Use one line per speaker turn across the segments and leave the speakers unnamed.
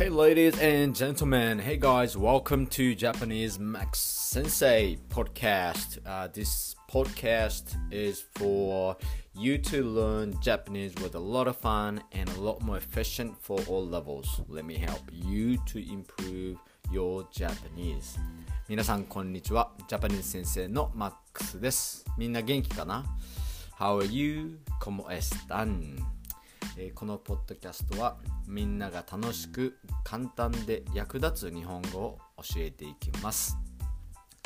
Hey, ladies and gentlemen. Hey, guys. Welcome to Japanese Max Sensei podcast. Uh, this podcast is for you to learn Japanese with a lot of fun and a lot more efficient for all levels. Let me help you to improve your Japanese. 皆さん、こんにちは。ジャパニーズ先生のマックスです。みんな元気かな ?How are you? ¿Cómo están? えー、このポッドキャストはみんなが楽しく簡単で役立つ日本語を教えていきます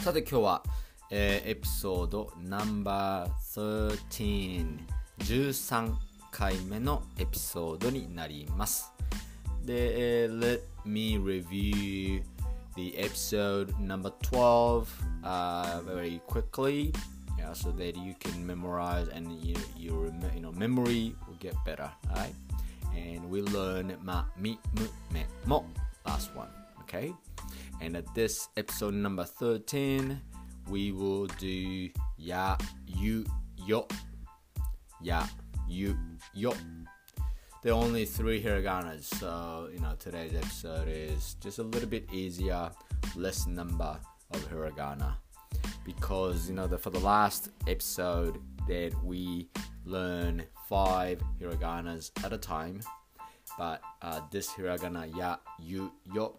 さて今日は、えー、エピソードナンバー13 13回目のエピソードになりますで、えー、Let me review the episode number 12 uh, very quickly yeah, so that you can memorize and you, your you know memory get better alright? And we learn ma mi mu me mo last one okay? And at this episode number 13 we will do ya yu yo. Ya yu yo. There are only three hiraganas so you know today's episode is just a little bit easier less number of hiragana. Because you know the, for the last episode that we learn five hiraganas at a time but uh, this hiragana ya you yo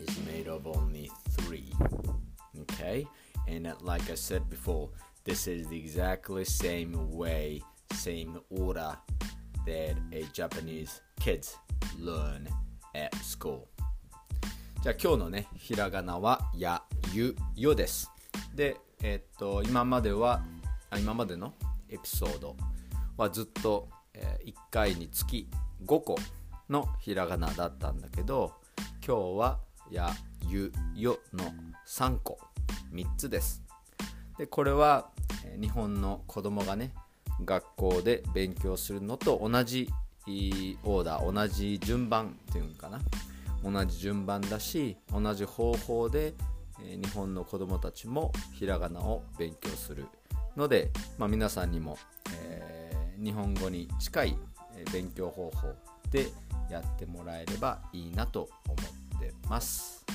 is made of only three okay and uh, like i said before this is the exactly same way same order that a japanese kids learn at school じゃあ今日のねひらがなはやゆよですで、えっと今まではあ 今までのエピソードはずっと、え、1回につき5個のひらがなだったんだけど今日は「や」「ゆ」「よ」の3個3つです。でこれは、日本の子供がね学校で勉強するのと同じオーダー同じ順番っていうのかな。同じ順番だし同じ方法で日本の子どもたちもひらがなを勉強する。ので、まあ、皆さんにも、えー、日本語に近い勉強方法でやってもらえればいいなと思ってます。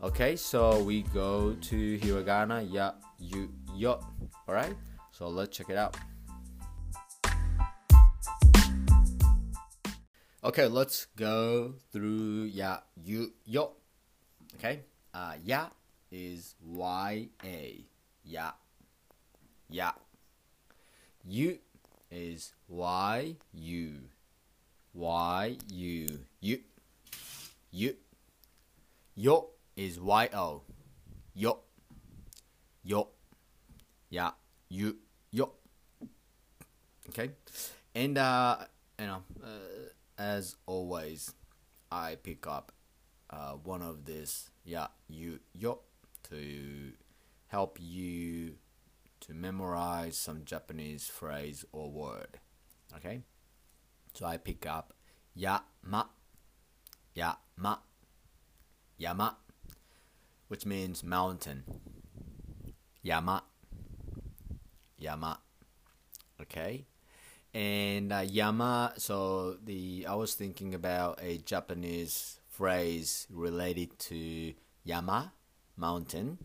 Okay, so we go to hiragana ya, you, yo. Alright, so let's check it out. Okay, let's go through ya, you, yo. Okay, uh, ya is Y A. Ya. Ya. Yu is Y U. Y U. Yu. Yu. Yo is Y O. Yo. Yo. Ya. Yu. Yo. Okay. And, uh, you know, uh, as always, I pick up uh, one of this. Yeah. Yu. Yo to help you to memorize some Japanese phrase or word. Okay? So I pick up yama, yama, yama, which means mountain. Yama, yama. Okay? And uh, yama, so the I was thinking about a Japanese phrase related to yama mountain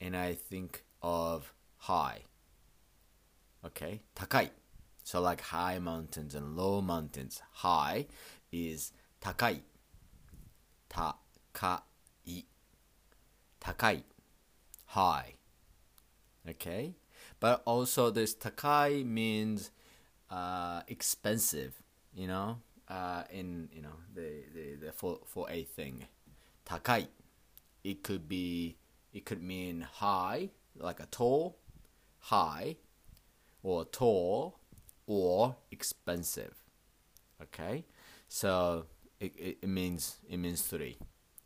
and I think of high. Okay, takai. So like high mountains and low mountains. High is takai. Takai. Takai. High. Okay? But also this takai means uh, expensive, you know, uh, in you know the, the, the for for a thing. Takai it could be it could mean high, like a tall, high, or tall, or expensive. Okay, so it, it, it means it means three.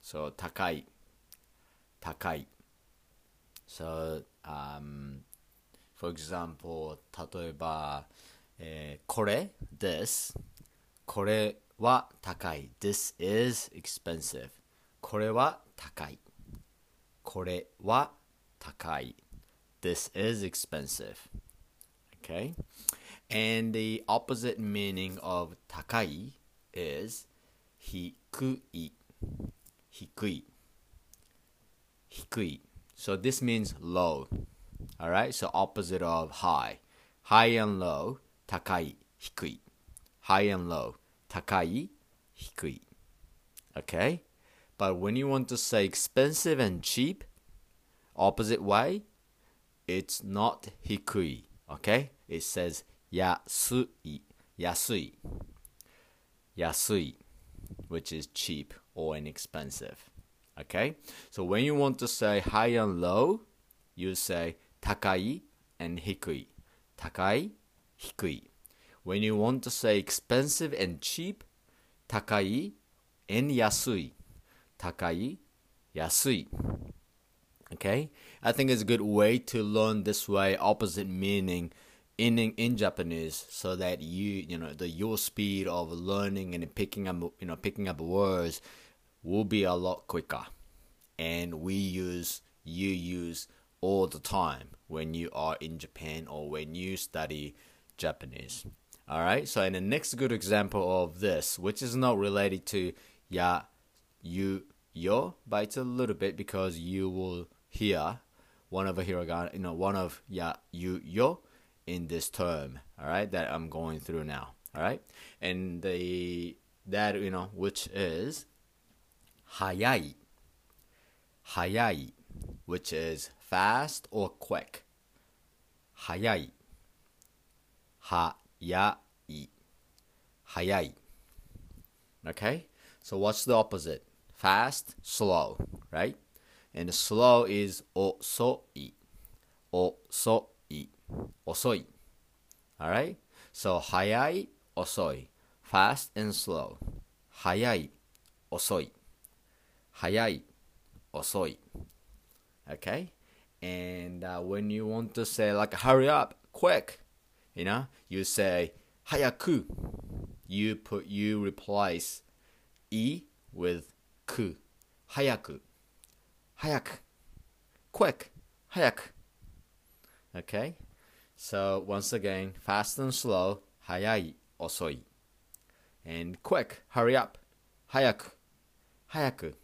So takai, takai. So um, for example, 例えば、えー、これ this これは高い this is expensive これは高いこれは高い。This is expensive. Okay? And the opposite meaning of takai is hikui. Hikui. Hikui. So this means low. All right? So opposite of high. High and low, takai, hikui. High and low, takai, hikui. Okay? But when you want to say expensive and cheap, opposite way, it's not hikui. Okay? It says yasui. Yasui. Yasui, which is cheap or inexpensive. Okay? So when you want to say high and low, you say takai and hikui. Takai, hikui. When you want to say expensive and cheap, takai and yasui. Takai, yasui. Okay? I think it's a good way to learn this way, opposite meaning in in Japanese so that you you know the your speed of learning and picking up you know picking up words will be a lot quicker and we use you use all the time when you are in Japan or when yu study Japanese. All right. So, in the next good example of this, which is not related to ya, you, yo, but it's a little bit because you will hear one of a hiragana, you know, one of ya, yu, yo, in this term, all right, that I'm going through now, all right, and the that you know which is hayai, hayai, which is fast or quick, hayai, hayai, hayai. Okay, so what's the opposite? Fast, slow, right? And slow is osoi, osoi. 遅い alright so 早い遅い fast and slow 早い遅い早い遅い okay and uh, when you want to say like hurry up quick you know you say 早く you put you replace e with く早く Hayak. Quick. Hayak. Okay? So once again, fast and slow. Hayai. Osoi. And quick. Hurry up. Hayaku. Hayaku.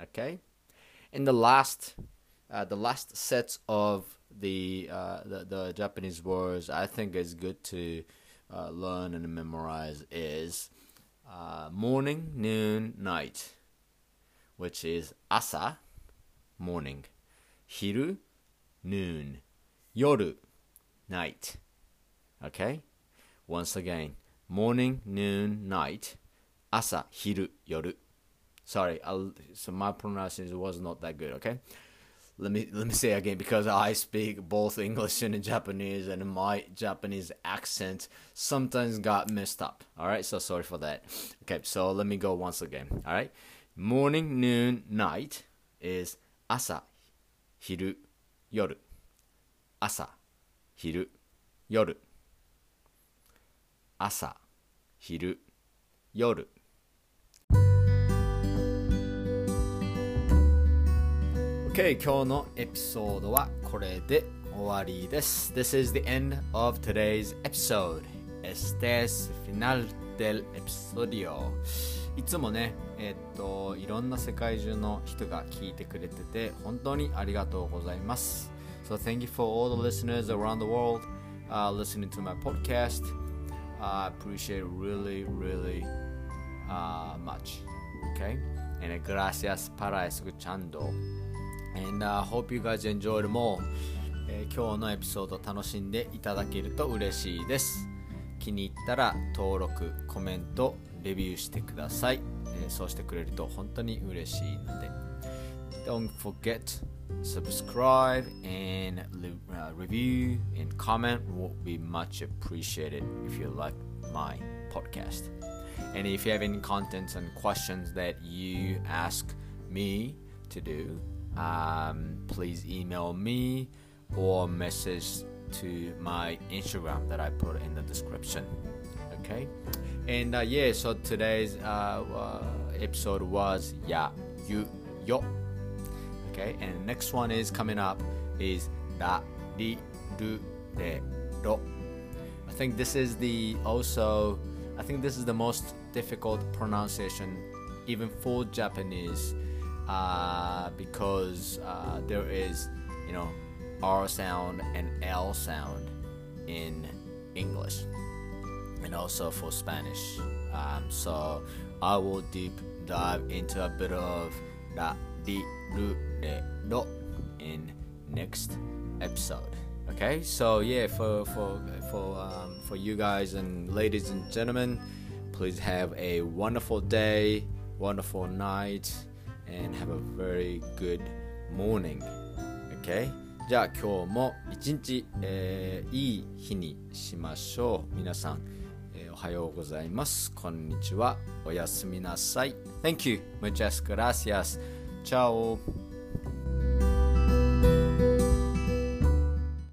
Okay? And the last uh, the last sets of the, uh, the, the Japanese words I think is good to uh, learn and memorize is uh, morning, noon, night which is asa, morning, hiru, noon, yoru, night. Okay? Once again, morning, noon, night, asa, hiru, yoru. Sorry, I'll, so my pronunciation was not that good, okay? Let me let me say again because I speak both English and Japanese and my Japanese accent sometimes got messed up. All right, so sorry for that. Okay, so let me go once again. All right. Morning, noon, night is 朝、昼、夜。朝、昼夜朝昼夜 OK 今日のエピソードはこれで終わりです This is the end of today's episode Este es final del episodio いつもねえっといろんな世界中の人が聞いてくれてて本当にありがとうございます So thank you for all the listeners around the world uh, listening to my podcast. I appreciate really, really uh, much. Okay? And gracias para escuchando. And I uh, hope you guys enjoyed more. えー、今日のエピソード楽しんでいただけると嬉しいです。気に入ったら登録、コメント、レビューしてください。えー、そうしてくれると本当に嬉しいので。Don't forget subscribe and uh, review and comment will be much appreciated if you like my podcast. And if you have any contents and questions that you ask me to do, um, please email me or message to my Instagram that I put in the description. Okay, and uh, yeah, so today's uh, uh episode was yeah yu yo Okay, and next one is coming up is ra ri ru re ro. I think this is the also I think this is the most difficult pronunciation even for Japanese uh, because uh, there is you know R sound and L sound in English and also for Spanish. Um, so I will deep dive into a bit of la, di, lu, de, do in next episode. Okay, so yeah, for for for um, for you guys and ladies and gentlemen, please have a wonderful day, wonderful night, and have a very good morning. Okay. じゃあ今日も一日、えー、いい日にしましょう。皆さん、えー、お はようございます。こんにちは。おやすみなさい。Thank you. Muchas gracias. Ciao.